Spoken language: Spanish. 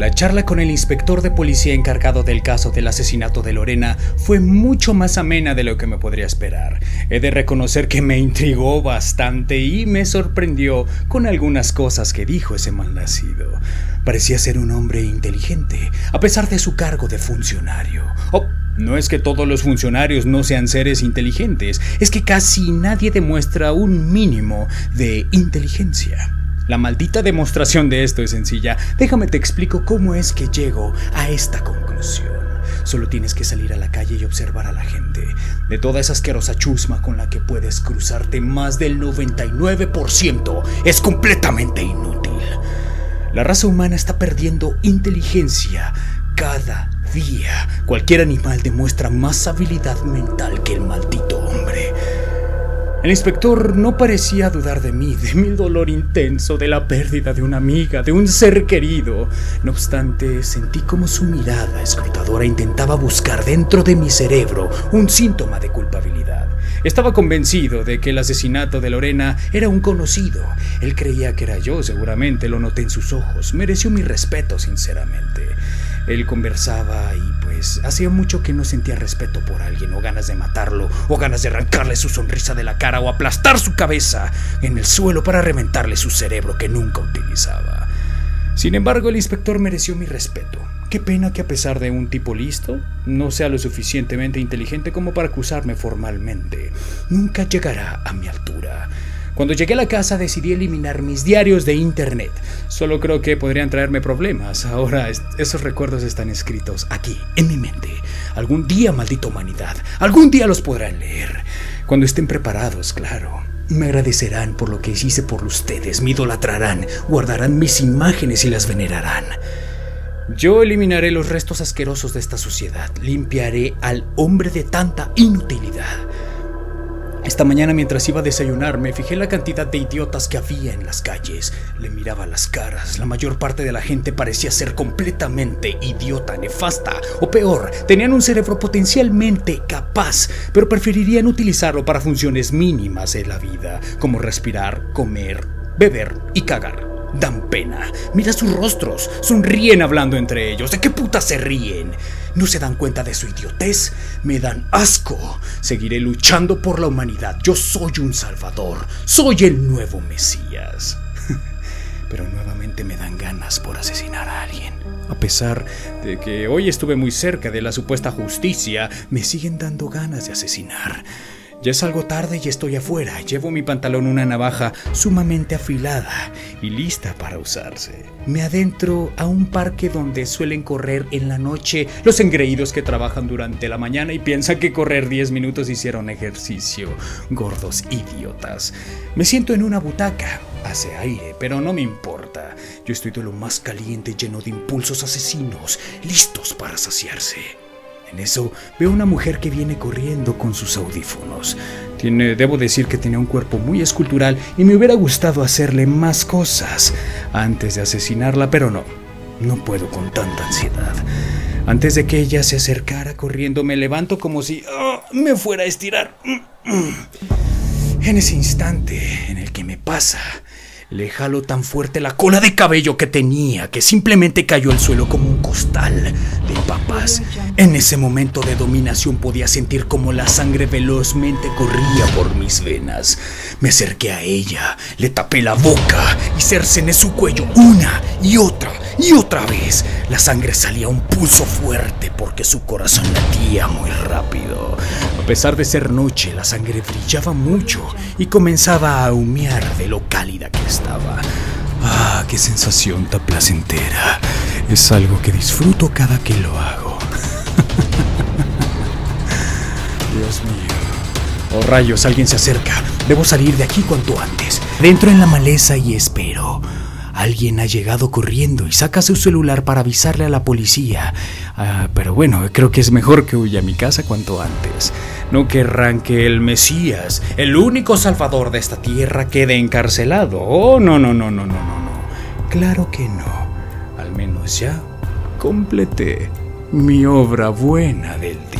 La charla con el inspector de policía encargado del caso del asesinato de Lorena fue mucho más amena de lo que me podría esperar. He de reconocer que me intrigó bastante y me sorprendió con algunas cosas que dijo ese malnacido. Parecía ser un hombre inteligente, a pesar de su cargo de funcionario. Oh, no es que todos los funcionarios no sean seres inteligentes, es que casi nadie demuestra un mínimo de inteligencia. La maldita demostración de esto es sencilla. Déjame te explico cómo es que llego a esta conclusión. Solo tienes que salir a la calle y observar a la gente. De toda esa asquerosa chusma con la que puedes cruzarte, más del 99% es completamente inútil. La raza humana está perdiendo inteligencia cada día. Cualquier animal demuestra más habilidad mental que el maldito. El inspector no parecía dudar de mí, de mi dolor intenso, de la pérdida de una amiga, de un ser querido. No obstante, sentí como su mirada escrutadora intentaba buscar dentro de mi cerebro un síntoma de culpabilidad. Estaba convencido de que el asesinato de Lorena era un conocido. Él creía que era yo, seguramente lo noté en sus ojos. Mereció mi respeto, sinceramente. Él conversaba y hacía mucho que no sentía respeto por alguien o ganas de matarlo o ganas de arrancarle su sonrisa de la cara o aplastar su cabeza en el suelo para reventarle su cerebro que nunca utilizaba. Sin embargo, el inspector mereció mi respeto. Qué pena que a pesar de un tipo listo, no sea lo suficientemente inteligente como para acusarme formalmente. Nunca llegará a mi altura. Cuando llegué a la casa decidí eliminar mis diarios de internet. Solo creo que podrían traerme problemas. Ahora esos recuerdos están escritos aquí, en mi mente. Algún día, maldita humanidad, algún día los podrán leer. Cuando estén preparados, claro. Me agradecerán por lo que hice por ustedes, me idolatrarán, guardarán mis imágenes y las venerarán. Yo eliminaré los restos asquerosos de esta sociedad, limpiaré al hombre de tanta inutilidad. Esta mañana mientras iba a desayunar me fijé en la cantidad de idiotas que había en las calles. Le miraba las caras. La mayor parte de la gente parecía ser completamente idiota, nefasta o peor, tenían un cerebro potencialmente capaz, pero preferirían utilizarlo para funciones mínimas de la vida, como respirar, comer, beber y cagar. Dan pena. Mira sus rostros. Sonríen hablando entre ellos. ¿De qué puta se ríen? ¿No se dan cuenta de su idiotez? Me dan asco. Seguiré luchando por la humanidad. Yo soy un salvador. Soy el nuevo Mesías. Pero nuevamente me dan ganas por asesinar a alguien. A pesar de que hoy estuve muy cerca de la supuesta justicia, me siguen dando ganas de asesinar. Ya es algo tarde y estoy afuera. Llevo mi pantalón una navaja sumamente afilada y lista para usarse. Me adentro a un parque donde suelen correr en la noche los engreídos que trabajan durante la mañana y piensan que correr 10 minutos hicieron ejercicio. Gordos idiotas. Me siento en una butaca. Hace aire, pero no me importa. Yo estoy de lo más caliente lleno de impulsos asesinos, listos para saciarse. En eso veo una mujer que viene corriendo con sus audífonos. Tiene, debo decir que tiene un cuerpo muy escultural y me hubiera gustado hacerle más cosas antes de asesinarla, pero no, no puedo con tanta ansiedad. Antes de que ella se acercara corriendo, me levanto como si oh, me fuera a estirar. En ese instante en el que me pasa, le jalo tan fuerte la cola de cabello que tenía que simplemente cayó al suelo como un costal de papas. En ese momento de dominación podía sentir como la sangre velozmente corría por mis venas. Me acerqué a ella, le tapé la boca y cercené su cuello una y otra y otra vez. La sangre salía a un pulso fuerte porque su corazón latía muy rápido. Pesar de ser noche, la sangre brillaba mucho y comenzaba a humear de lo cálida que estaba. Ah, qué sensación tan placentera. Es algo que disfruto cada que lo hago. Dios mío. Oh rayos, alguien se acerca. Debo salir de aquí cuanto antes. Dentro en la maleza y espero. Alguien ha llegado corriendo y saca su celular para avisarle a la policía. Ah, pero bueno, creo que es mejor que huya a mi casa cuanto antes. No querrán que el Mesías, el único salvador de esta tierra, quede encarcelado. Oh, no, no, no, no, no, no, no. Claro que no. Al menos ya completé mi obra buena del día.